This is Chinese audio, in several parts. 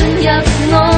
进入我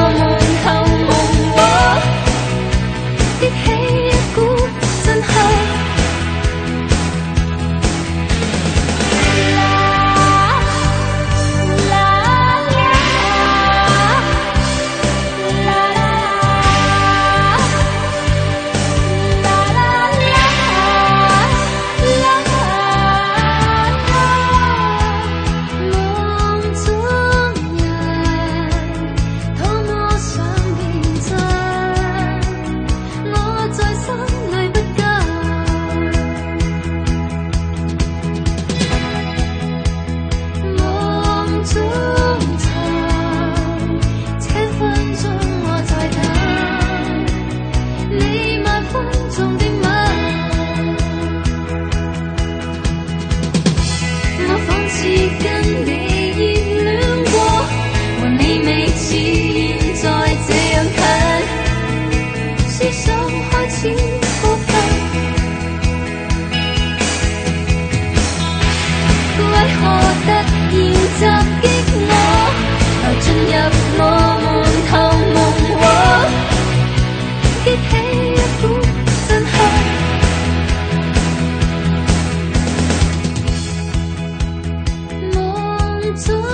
夢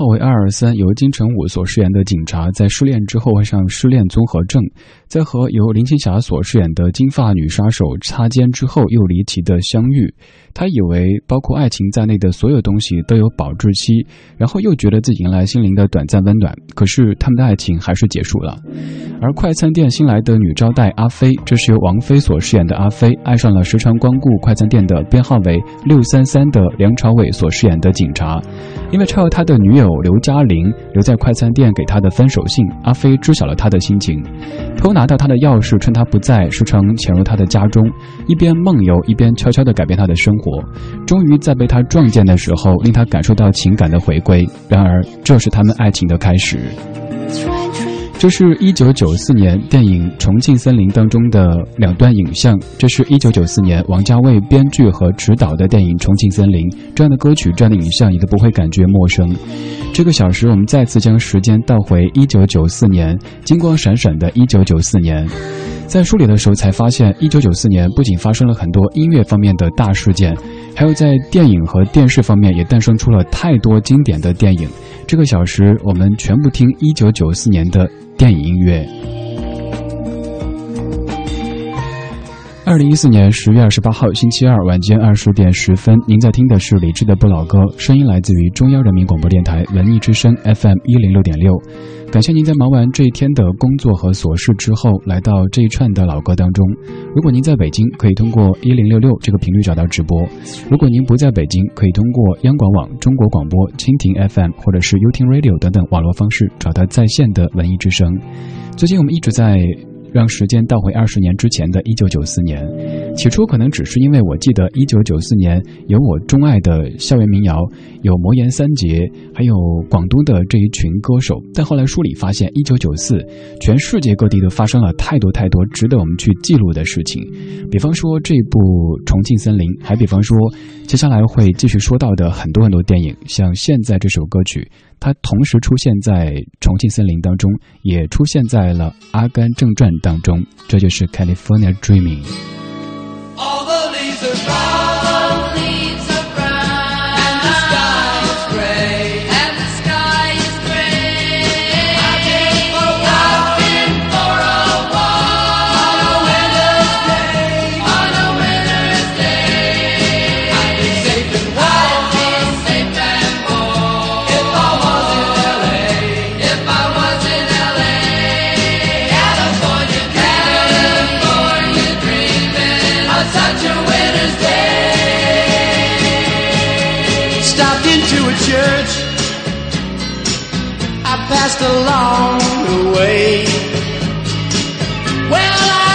号为二二三，由金城武所饰演的警察，在失恋之后患上失恋综合症，在和由林青霞所饰演的金发女杀手擦肩之后，又离奇的相遇。他以为包括爱情在内的所有东西都有保质期，然后又觉得自己迎来心灵的短暂温暖。可是他们的爱情还是结束了。而快餐店新来的女招待阿飞，这是由王菲所饰演的阿飞，爱上了时常光顾快餐店的编号为六三三的梁朝伟所饰演的警察。因为超他的女友刘阿玲留在快餐店给他的分手信，阿飞知晓了他的心情。偷拿到他的钥匙，趁他不在，时常潜入他的家中，一边梦游，一边悄悄地改变他的生活。终于在被他撞见的时候，令他感受到情感的回归。然而，这是他们爱情的开始。这是一九九四年电影《重庆森林》当中的两段影像。这是一九九四年王家卫编剧和执导的电影《重庆森林》。这样的歌曲，这样的影像，你都不会感觉陌生。这个小时，我们再次将时间倒回一九九四年，金光闪闪的一九九四年。在梳理的时候，才发现一九九四年不仅发生了很多音乐方面的大事件，还有在电影和电视方面也诞生出了太多经典的电影。这个小时，我们全部听一九九四年的电影音乐。二零一四年十月二十八号星期二晚间二十点十分，您在听的是李志的不老歌，声音来自于中央人民广播电台文艺之声 FM 一零六点六。感谢您在忙完这一天的工作和琐事之后，来到这一串的老歌当中。如果您在北京，可以通过一零六六这个频率找到直播；如果您不在北京，可以通过央广网、中国广播、蜻蜓 FM 或者是 y o u t Radio 等等网络方式找到在线的文艺之声。最近我们一直在。让时间倒回二十年之前的一九九四年，起初可能只是因为我记得一九九四年有我钟爱的校园民谣，有魔岩三杰，还有广东的这一群歌手。但后来梳理发现，一九九四，全世界各地都发生了太多太多值得我们去记录的事情。比方说这部《重庆森林》，还比方说接下来会继续说到的很多很多电影，像现在这首歌曲。它同时出现在《重庆森林》当中，也出现在了《阿甘正传》当中，这就是《California Dreaming》。to a church. I passed along the way. Well, I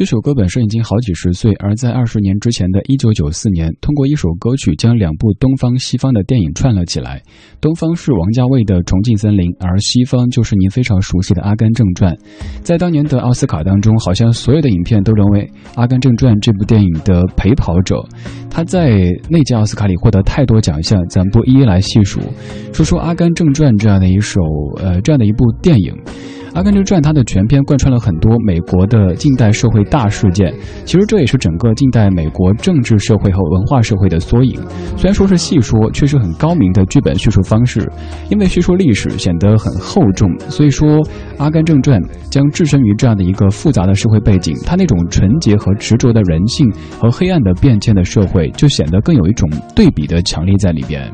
这首歌本身已经好几十岁，而在二十年之前的一九九四年，通过一首歌曲将两部东方西方的电影串了起来。东方是王家卫的《重庆森林》，而西方就是您非常熟悉的《阿甘正传》。在当年的奥斯卡当中，好像所有的影片都沦为《阿甘正传》这部电影的陪跑者。他在那届奥斯卡里获得太多奖项，咱不一一来细数。说说《阿甘正传》这样的一首，呃，这样的一部电影。阿甘正传》它的全篇贯穿了很多美国的近代社会大事件，其实这也是整个近代美国政治社会和文化社会的缩影。虽然说是细说，却是很高明的剧本叙述方式。因为叙述历史显得很厚重，所以说《阿甘正传》将置身于这样的一个复杂的社会背景，它那种纯洁和执着的人性和黑暗的变迁的社会，就显得更有一种对比的强烈在里边。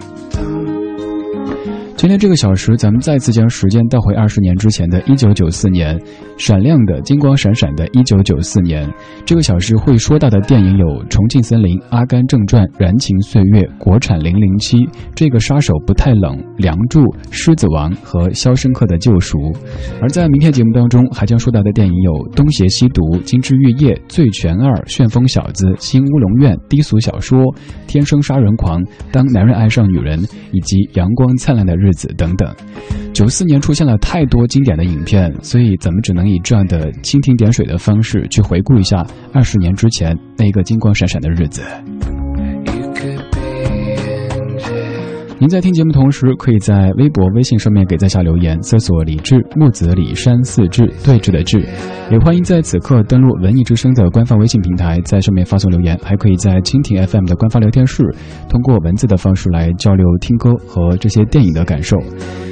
今天这个小时，咱们再次将时间倒回二十年之前的一九九四年，闪亮的金光闪闪的一九九四年。这个小时会说到的电影有《重庆森林》《阿甘正传》《燃情岁月》国产《零零七》这个杀手不太冷，《梁祝》《狮子王》和《肖申克的救赎》。而在明天节目当中还将说到的电影有《东邪西毒》《金枝玉叶》《醉拳二》《旋风小子》《新乌龙院》《低俗小说》《天生杀人狂》《当男人爱上女人》以及《阳光灿烂的日》。日子等等，九四年出现了太多经典的影片，所以咱们只能以这样的蜻蜓点水的方式去回顾一下二十年之前那个金光闪闪的日子。您在听节目同时，可以在微博、微信上面给在下留言，搜索“李志木子李山四志对峙的志”，也欢迎在此刻登录文艺之声的官方微信平台，在上面发送留言，还可以在蜻蜓 FM 的官方聊天室，通过文字的方式来交流听歌和这些电影的感受。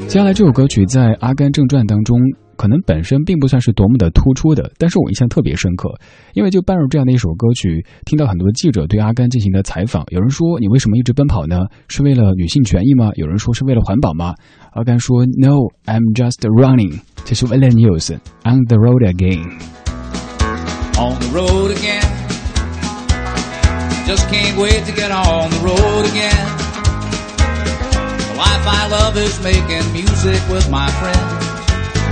接下来这首歌曲在《阿甘正传》当中。可能本身并不算是多么的突出的，但是我印象特别深刻，因为就伴入这样的一首歌曲，听到很多记者对阿甘进行的采访，有人说你为什么一直奔跑呢？是为了女性权益吗？有人说是为了环保吗？阿甘说 No, I'm just running. 这是 Willie Nelson the road again. On the road again. Just can't wait to get on the road again. Life I love is making music with my friends.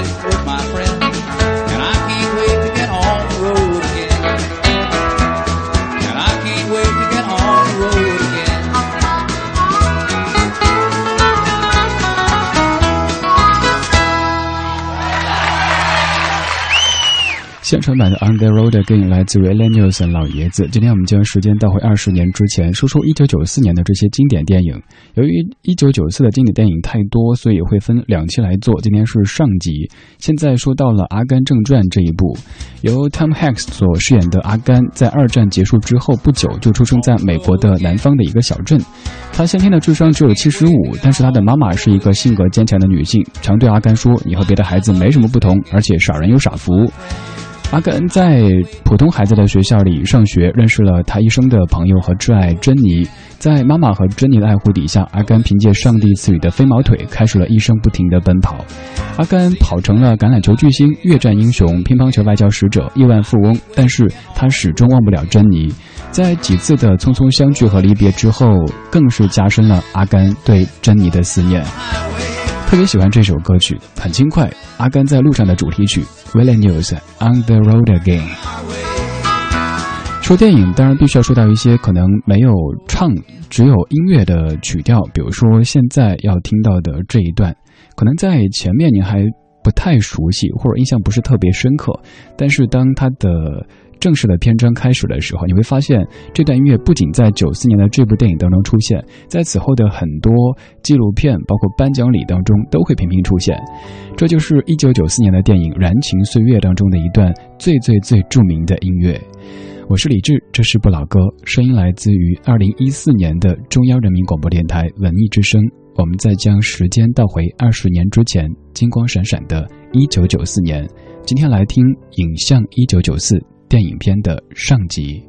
Music 现场版的《On the Road Again》来自 Willie Nelson 老爷子。今天我们将时间倒回二十年之前，说说一九九四年的这些经典电影。由于一九九四的经典电影太多，所以会分两期来做。今天是上集，现在说到了《阿甘正传》这一部，由 Tom Hanks 所饰演的阿甘，在二战结束之后不久就出生在美国的南方的一个小镇。他先天的智商只有七十五，但是他的妈妈是一个性格坚强的女性，常对阿甘说：“你和别的孩子没什么不同，而且傻人有傻福。”阿甘在普通孩子的学校里上学，认识了他一生的朋友和挚爱珍妮。在妈妈和珍妮的爱护底下，阿甘凭借上帝赐予的飞毛腿，开始了一生不停的奔跑。阿甘跑成了橄榄球巨星、越战英雄、乒乓球外交使者、亿万富翁，但是他始终忘不了珍妮。在几次的匆匆相聚和离别之后，更是加深了阿甘对珍妮的思念。特别喜欢这首歌曲，很轻快，《阿甘在路上的主题曲》，Willie News On the Road Again。说电影，当然必须要说到一些可能没有唱，只有音乐的曲调，比如说现在要听到的这一段，可能在前面您还不太熟悉，或者印象不是特别深刻，但是当它的。正式的篇章开始的时候，你会发现这段音乐不仅在九四年的这部电影当中出现，在此后的很多纪录片，包括颁奖礼当中都会频频出现。这就是一九九四年的电影《燃情岁月》当中的一段最最最著名的音乐。我是李志，这是不老歌，声音来自于二零一四年的中央人民广播电台文艺之声。我们再将时间倒回二十年之前，金光闪闪的一九九四年。今天来听《影像一九九四》。电影片的上集。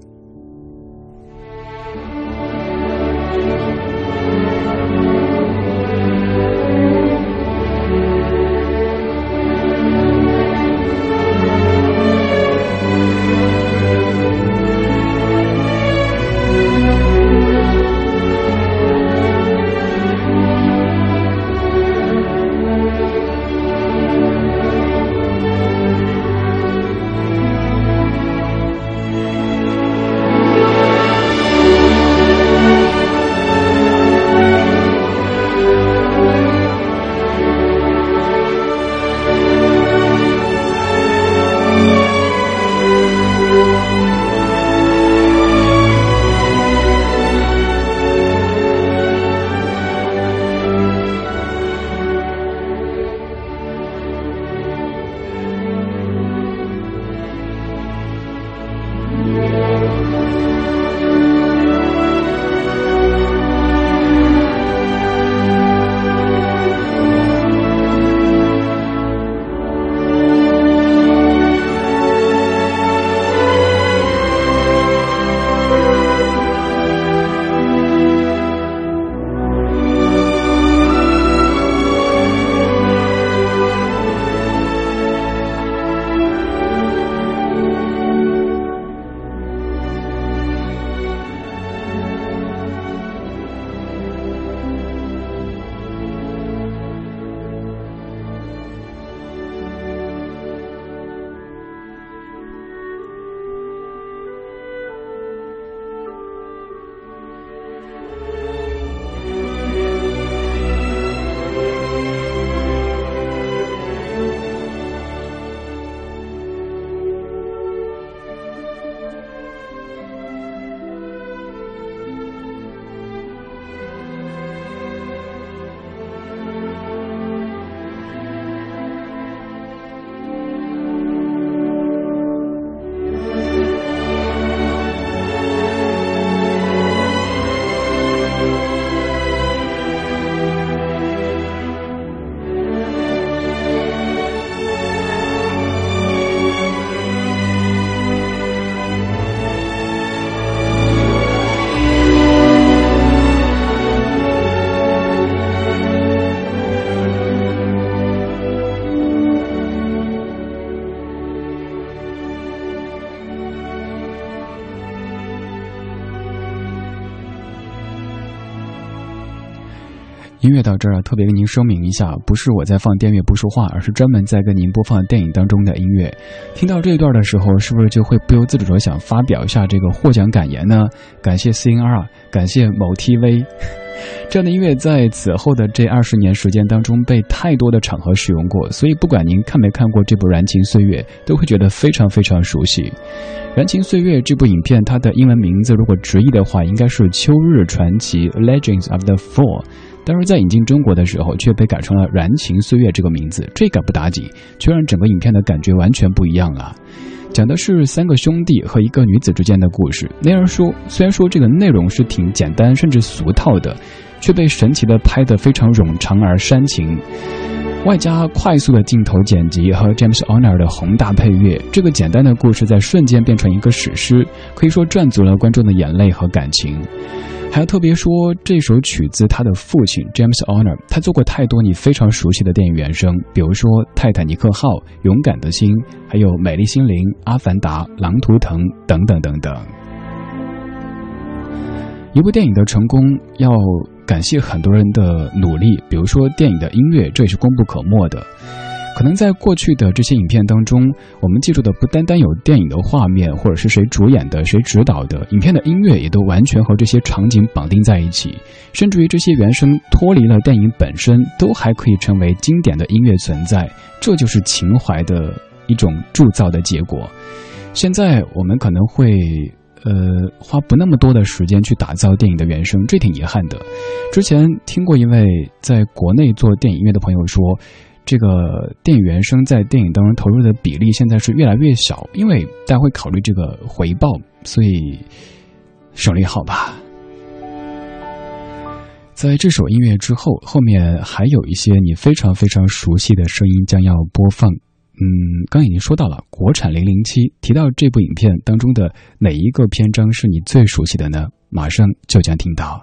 音乐到这儿，特别跟您声明一下，不是我在放电乐不说话，而是专门在跟您播放电影当中的音乐。听到这一段的时候，是不是就会不由自主的想发表一下这个获奖感言呢？感谢 CNR，感谢某 TV，这样的音乐在此后的这二十年时间当中被太多的场合使用过，所以不管您看没看过这部《燃情岁月》，都会觉得非常非常熟悉。《燃情岁月》这部影片，它的英文名字如果直译的话，应该是《秋日传奇》（Legends of the Fall）。但是在引进中国的时候，却被改成了《燃情岁月》这个名字，这个不打紧，却让整个影片的感觉完全不一样了。讲的是三个兄弟和一个女子之间的故事。那样说，虽然说这个内容是挺简单甚至俗套的，却被神奇的拍得非常冗长而煽情，外加快速的镜头剪辑和 James Horner 的宏大配乐，这个简单的故事在瞬间变成一个史诗，可以说赚足了观众的眼泪和感情。还要特别说，这首曲子他的父亲 James Honor，他做过太多你非常熟悉的电影原声，比如说《泰坦尼克号》《勇敢的心》，还有《美丽心灵》《阿凡达》《狼图腾》等等等等。一部电影的成功要。感谢很多人的努力，比如说电影的音乐，这也是功不可没的。可能在过去的这些影片当中，我们记住的不单单有电影的画面，或者是谁主演的、谁指导的，影片的音乐也都完全和这些场景绑定在一起，甚至于这些原声脱离了电影本身，都还可以成为经典的音乐存在。这就是情怀的一种铸造的结果。现在我们可能会。呃，花不那么多的时间去打造电影的原声，这挺遗憾的。之前听过一位在国内做电影音乐的朋友说，这个电影原声在电影当中投入的比例现在是越来越小，因为大家会考虑这个回报，所以省力好吧。在这首音乐之后，后面还有一些你非常非常熟悉的声音将要播放。嗯，刚已经说到了国产零零七，提到这部影片当中的哪一个篇章是你最熟悉的呢？马上就将听到。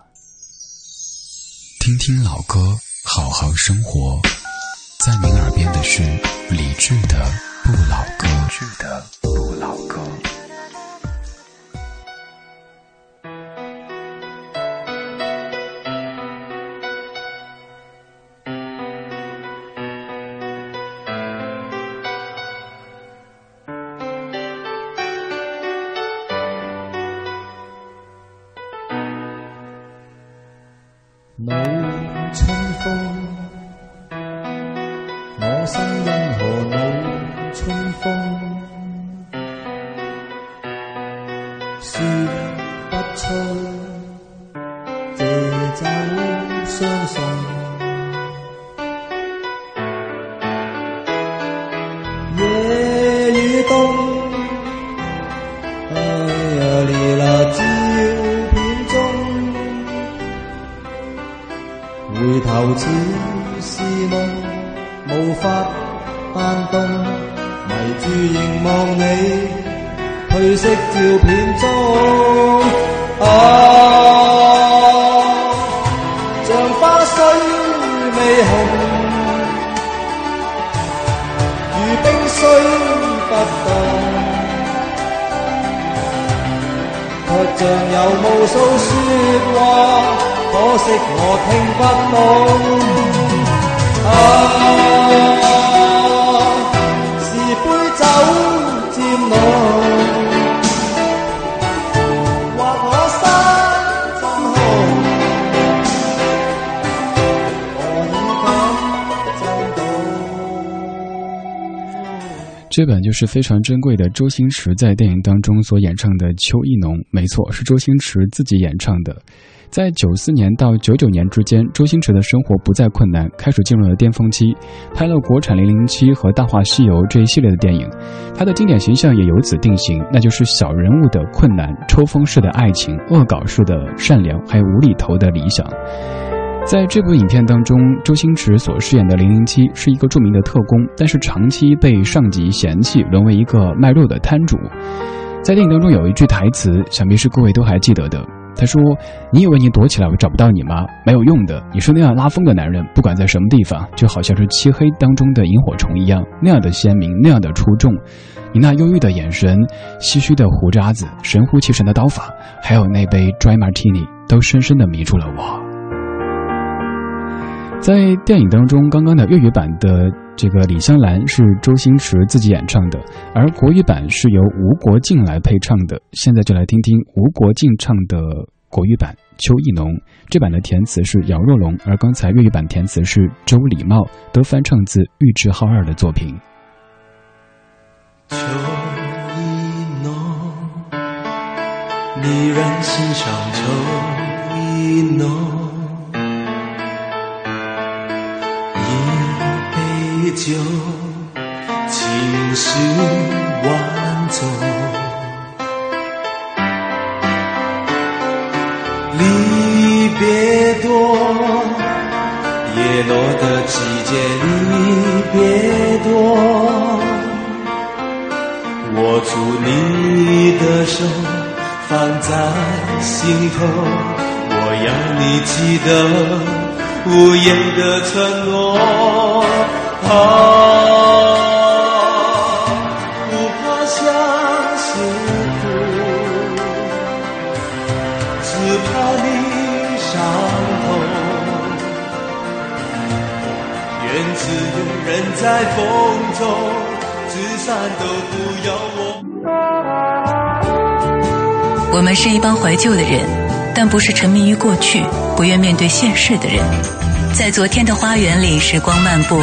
听听老歌，好好生活，在您耳边的是理智的不老歌。理智的不老歌。这本就是非常珍贵的周星驰在电影当中所演唱的《秋意浓》，没错，是周星驰自己演唱的。在九四年到九九年之间，周星驰的生活不再困难，开始进入了巅峰期，拍了国产《零零七》和《大话西游》这一系列的电影，他的经典形象也由此定型，那就是小人物的困难、抽风式的爱情、恶搞式的善良，还有无厘头的理想。在这部影片当中，周星驰所饰演的零零七是一个著名的特工，但是长期被上级嫌弃，沦为一个卖肉的摊主。在电影当中有一句台词，想必是各位都还记得的。他说：“你以为你躲起来我找不到你吗？没有用的。你是那样拉风的男人，不管在什么地方，就好像是漆黑当中的萤火虫一样，那样的鲜明，那样的出众。你那忧郁的眼神，唏嘘的胡渣子，神乎其神的刀法，还有那杯 Dry Martini，都深深的迷住了我。”在电影当中，刚刚的粤语版的这个李香兰是周星驰自己演唱的，而国语版是由吴国敬来配唱的。现在就来听听吴国敬唱的国语版《秋意浓》，这版的填词是姚若龙，而刚才粤语版填词是周礼茂，都翻唱自玉置浩二的作品。秋意浓，你人心上秋意浓。酒，情事万种。离别多，叶落的季节离别多。握住你的手，放在心头。我要你记得无言的承诺。啊，不怕相思苦，只怕你伤痛。愿自由人在风中，聚散都不要我。我们是一帮怀旧的人，但不是沉迷于过去、不愿面对现实的人。在昨天的花园里，时光漫步，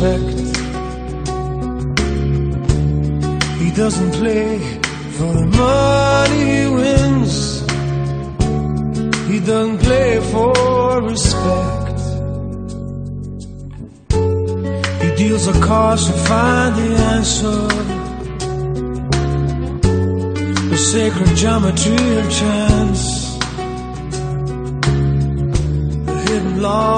Never suspect He doesn't play for the money he wins. He doesn't play for respect. He deals a cards to find the answer. The sacred geometry of chance. Law of a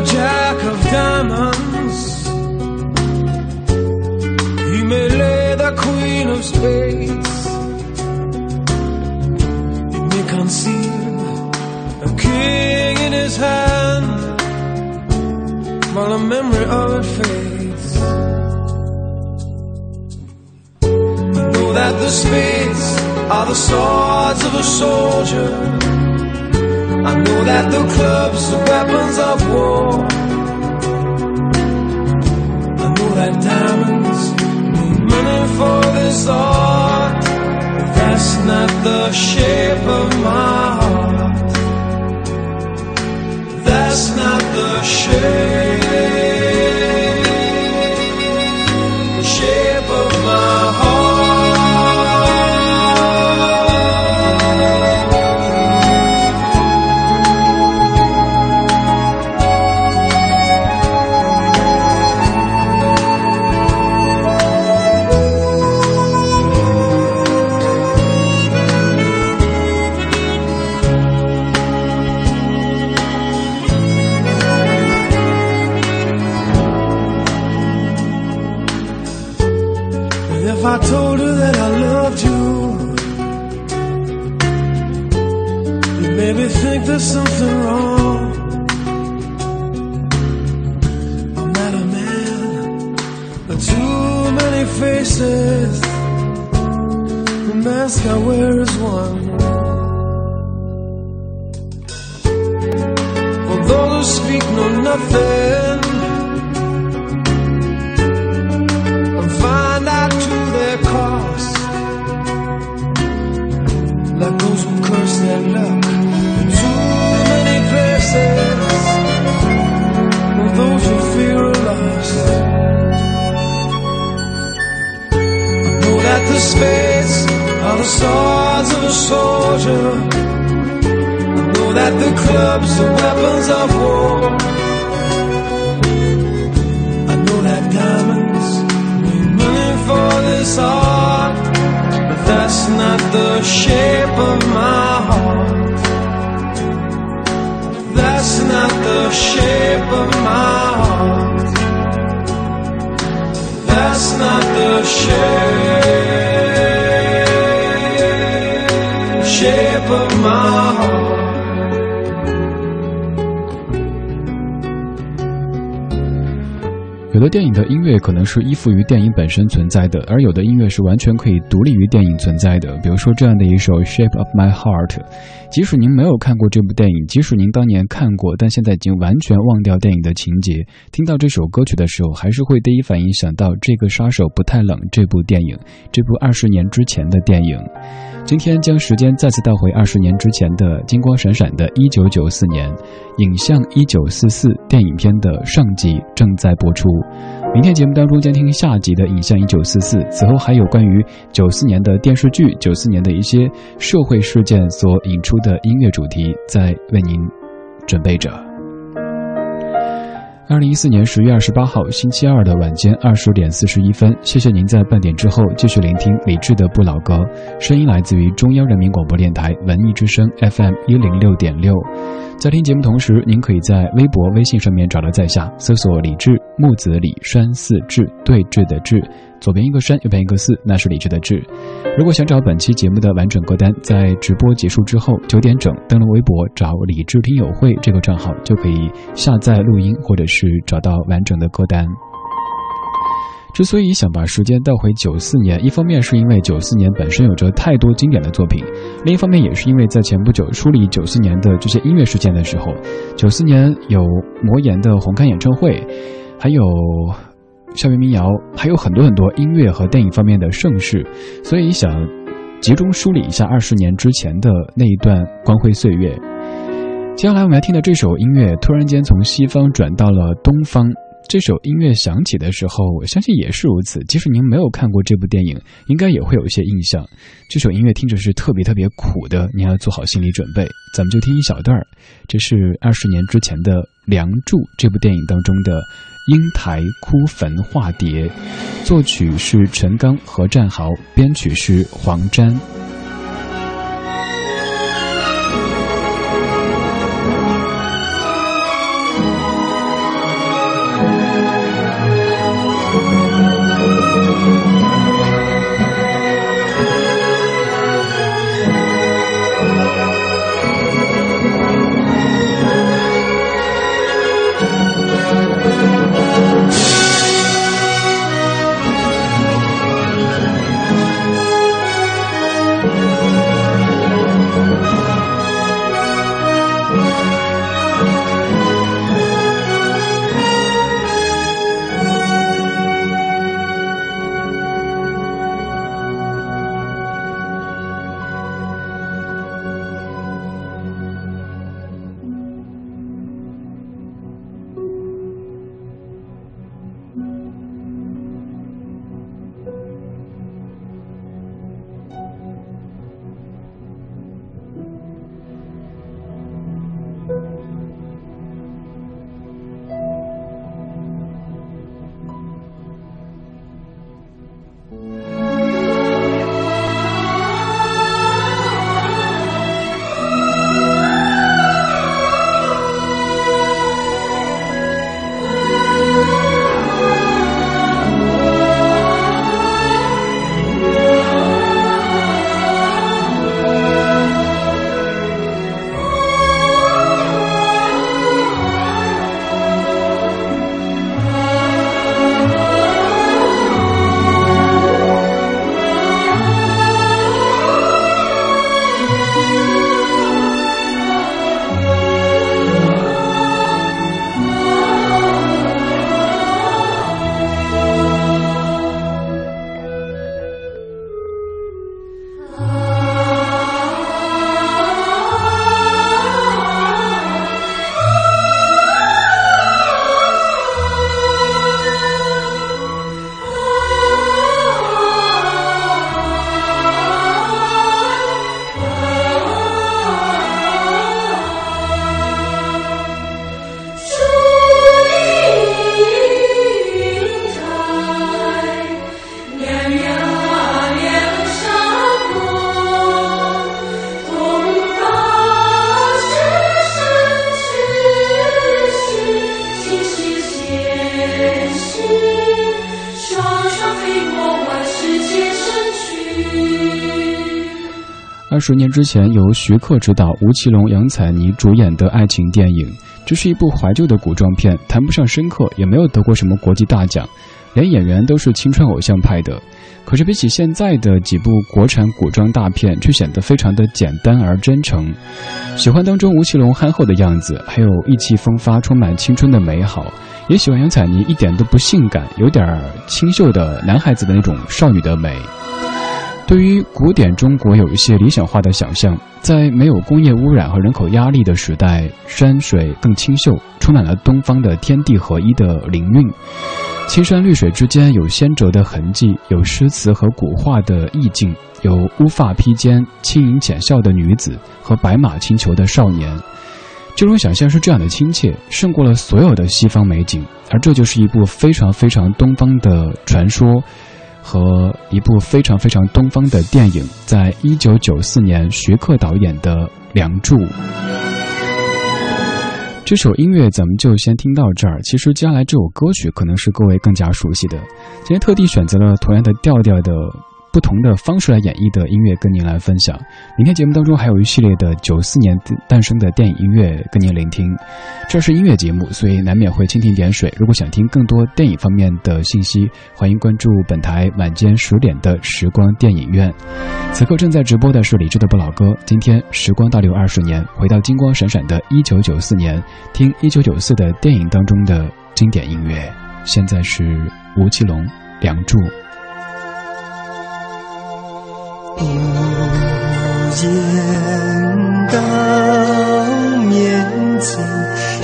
The jack of diamonds, he may lay the queen of spades, he may conceal a king in his hand while the memory of it fades. Know that the spades are the swords of a soldier. I know that the clubs are weapons of war. I know that diamonds need money for this art. But that's not the shape of my heart. That's not the shape. if I told her that I loved you? You made me think there's something wrong. I met a man with too many faces. The mask I wear is one. for those who speak know nothing. 有的电影的音乐可能是依附于电影本身存在的，而有的音乐是完全可以独立于电影存在的。比如说这样的一首《Shape of My Heart》，即使您没有看过这部电影，即使您当年看过，但现在已经完全忘掉电影的情节，听到这首歌曲的时候，还是会第一反应想到《这个杀手不太冷》这部电影，这部二十年之前的电影。今天将时间再次倒回二十年之前的金光闪闪的1994年，影像1944电影片的上集正在播出。明天节目当中将听下集的影像1944，此后还有关于94年的电视剧、94年的一些社会事件所引出的音乐主题，在为您准备着。二零一四年十月二十八号星期二的晚间二十点四十一分，谢谢您在半点之后继续聆听李志的不老歌，声音来自于中央人民广播电台文艺之声 FM 一零六点六。在听节目同时，您可以在微博、微信上面找到在下，搜索李志木子李山寺志对峙的志。左边一个山，右边一个寺，那是理智的智。如果想找本期节目的完整歌单，在直播结束之后九点整登录微博找“理智听友会”这个账号，就可以下载录音，或者是找到完整的歌单。之所以想把时间倒回九四年，一方面是因为九四年本身有着太多经典的作品，另一方面也是因为在前不久梳理九四年的这些音乐事件的时候，九四年有魔岩的红磡演唱会，还有。校园民谣还有很多很多音乐和电影方面的盛世，所以想集中梳理一下二十年之前的那一段光辉岁月。接下来我们来听的这首音乐，突然间从西方转到了东方。这首音乐响起的时候，我相信也是如此。即使您没有看过这部电影，应该也会有一些印象。这首音乐听着是特别特别苦的，您要做好心理准备。咱们就听一小段儿，这是二十年之前的《梁祝》这部电影当中的。英台哭坟化蝶，作曲是陈刚和战豪，编曲是黄沾。十年之前，由徐克执导、吴奇隆、杨采妮主演的爱情电影，这是一部怀旧的古装片，谈不上深刻，也没有得过什么国际大奖，连演员都是青春偶像派的。可是比起现在的几部国产古装大片，却显得非常的简单而真诚。喜欢当中吴奇隆憨厚的样子，还有意气风发、充满青春的美好。也喜欢杨采妮一点都不性感，有点清秀的男孩子的那种少女的美。对于古典中国有一些理想化的想象，在没有工业污染和人口压力的时代，山水更清秀，充满了东方的天地合一的灵韵。青山绿水之间有仙辙的痕迹，有诗词和古画的意境，有乌发披肩、轻盈浅笑的女子和白马轻裘的少年。这种想象是这样的亲切，胜过了所有的西方美景，而这就是一部非常非常东方的传说。和一部非常非常东方的电影，在一九九四年徐克导演的《梁祝》。这首音乐咱们就先听到这儿。其实接下来这首歌曲可能是各位更加熟悉的。今天特地选择了同样的调调的。不同的方式来演绎的音乐跟您来分享。明天节目当中还有一系列的九四年诞生的电影音乐跟您聆听。这是音乐节目，所以难免会蜻蜓点水。如果想听更多电影方面的信息，欢迎关注本台晚间十点的时光电影院。此刻正在直播的是李志的不老歌。今天时光倒流二十年，回到金光闪闪的一九九四年，听一九九四的电影当中的经典音乐。现在是吴奇隆《梁祝》。无言到面前，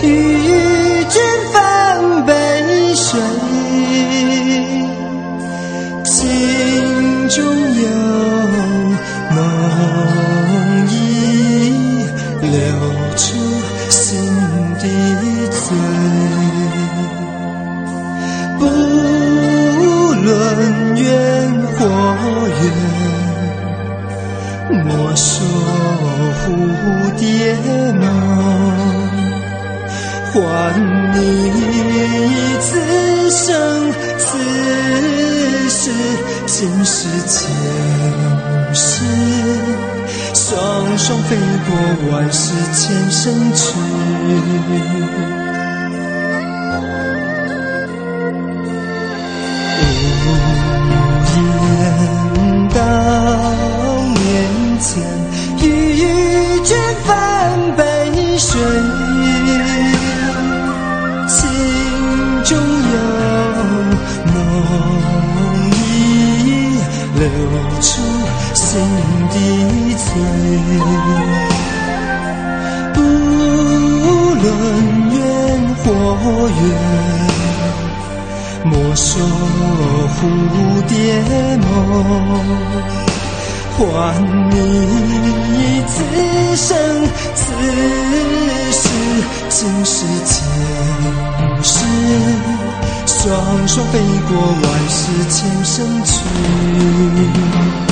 与君分杯水，镜中有梦意流出心底醉，不论缘或缘。莫说蝴蝶梦，换你此生此世今世前世，双双飞过万世千生去。心的罪不论缘或缘莫说蝴蝶梦。换你此生此世今世前世双双飞过万世千生去。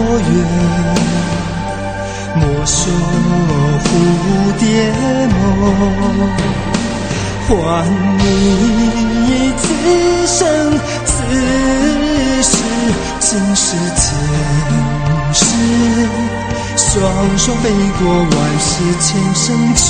我愿莫说蝴蝶梦，换你此生此世，前世前世，双双飞过万世千生去。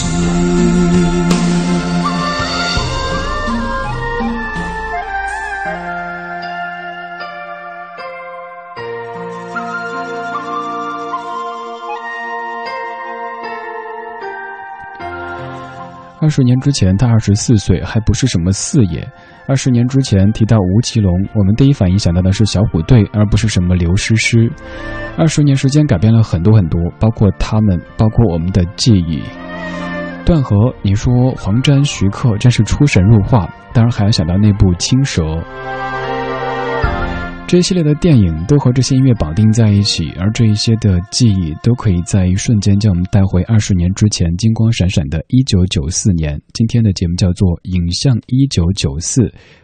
二十年之前，他二十四岁，还不是什么四爷。二十年之前提到吴奇隆，我们第一反应想到的是小虎队，而不是什么刘诗诗。二十年时间改变了很多很多，包括他们，包括我们的记忆。段和，你说黄沾、徐克真是出神入化，当然还要想到那部《青蛇》。这一系列的电影都和这些音乐绑定在一起，而这一些的记忆都可以在一瞬间将我们带回二十年之前金光闪闪的1994年。今天的节目叫做《影像1994》，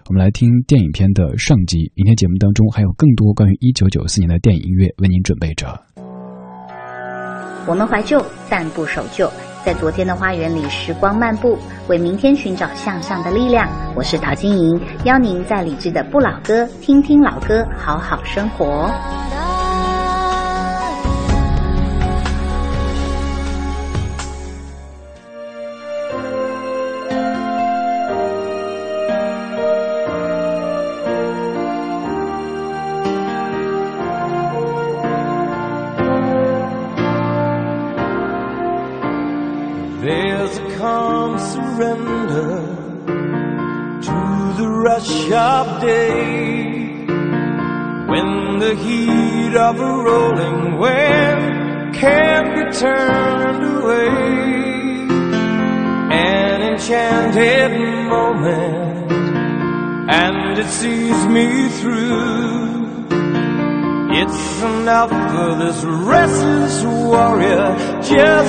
我们来听电影片的上集。明天节目当中还有更多关于1994年的电影音乐为您准备着。我们怀旧，但不守旧。在昨天的花园里，时光漫步，为明天寻找向上的力量。我是陶晶莹，邀您在理智的不老歌，听听老歌，好好生活。Of a rolling wave can't be turned away. An enchanted moment, and it sees me through. It's enough for this restless warrior just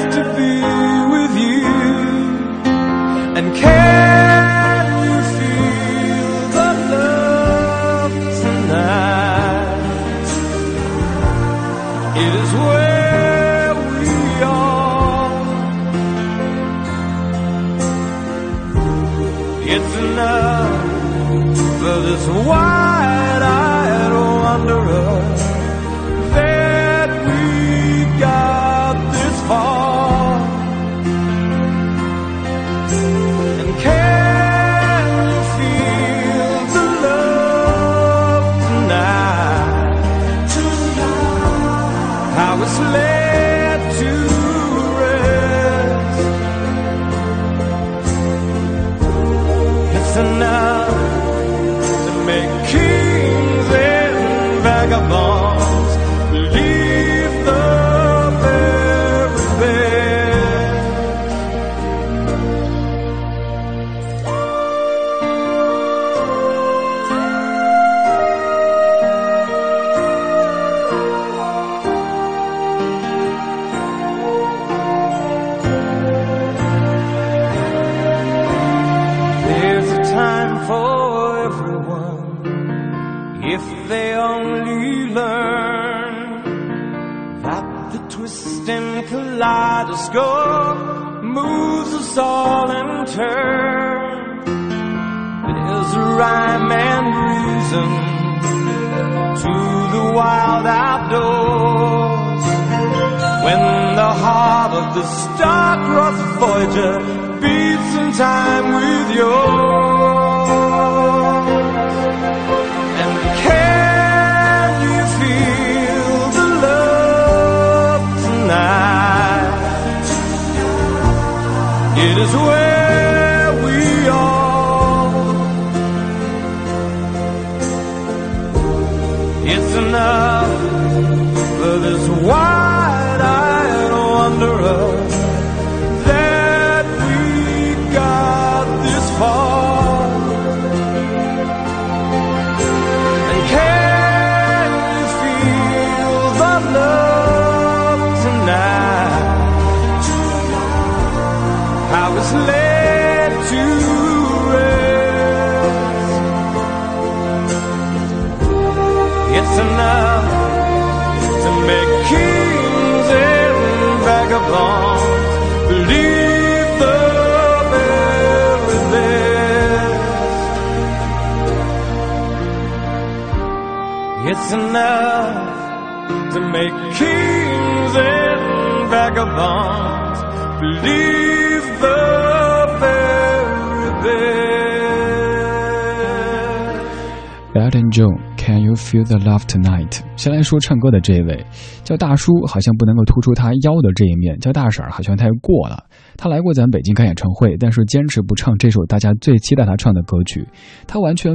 Elton John, Can you feel the love tonight？先来说唱歌的这一位，叫大叔，好像不能够突出他腰的这一面；叫大婶儿，好像太过了。他来过咱北京开演唱会，但是坚持不唱这首大家最期待他唱的歌曲。他完全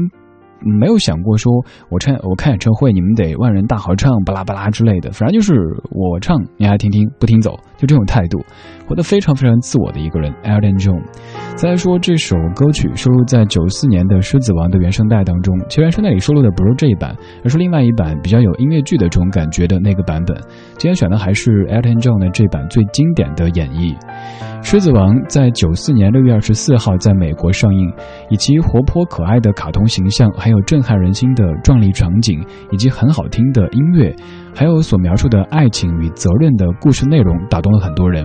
没有想过说，我唱我开演唱会，你们得万人大合唱，巴拉巴拉之类的。反正就是我唱，你来听听，不听走，就这种态度，活得非常非常自我的一个人。Elton John。再说这首歌曲收录在九四年的《狮子王》的原声带当中，其实原声带里收录的不是这一版，而是另外一版比较有音乐剧的这种感觉的那个版本。今天选的还是 Elton John 的这版最经典的演绎。《狮子王》在九四年六月二十四号在美国上映，以其活泼可爱的卡通形象，还有震撼人心的壮丽场景，以及很好听的音乐，还有所描述的爱情与责任的故事内容，打动了很多人。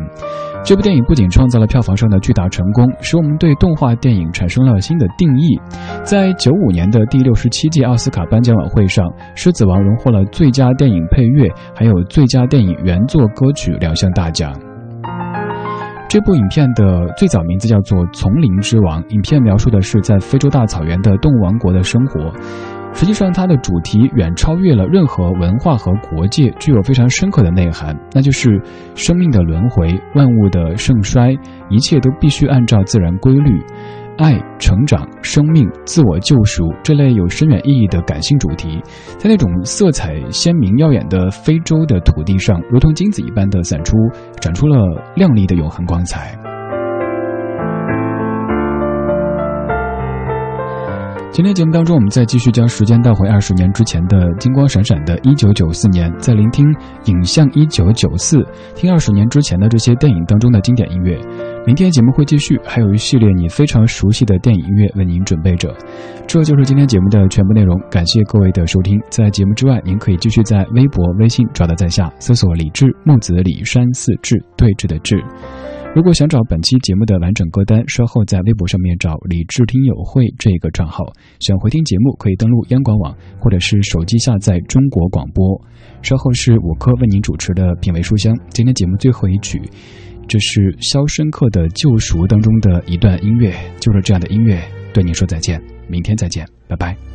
这部电影不仅创造了票房上的巨大成功，使我们对动画电影产生了新的定义。在九五年的第六十七届奥斯卡颁奖晚会上，《狮子王》荣获了最佳电影配乐，还有最佳电影原作歌曲两项大奖。这部影片的最早名字叫做《丛林之王》，影片描述的是在非洲大草原的动物王国的生活。实际上，它的主题远超越了任何文化和国界，具有非常深刻的内涵，那就是生命的轮回、万物的盛衰，一切都必须按照自然规律。爱、成长、生命、自我救赎这类有深远意义的感性主题，在那种色彩鲜明耀眼的非洲的土地上，如同金子一般的散出，展出了亮丽的永恒光彩。今天节目当中，我们再继续将时间倒回二十年之前的金光闪闪的1994年，在聆听影像1994，听二十年之前的这些电影当中的经典音乐。明天节目会继续，还有一系列你非常熟悉的电影音乐为您准备着。这就是今天节目的全部内容，感谢各位的收听。在节目之外，您可以继续在微博、微信找到在下搜索“李志木子李山四志对峙的志”。如果想找本期节目的完整歌单，稍后在微博上面找“李志听友会”这个账号。想回听节目，可以登录央广网，或者是手机下载中国广播。稍后是五科为您主持的品味书香。今天节目最后一曲。这是《肖申克的救赎》当中的一段音乐，就是这样的音乐，对您说再见，明天再见，拜拜。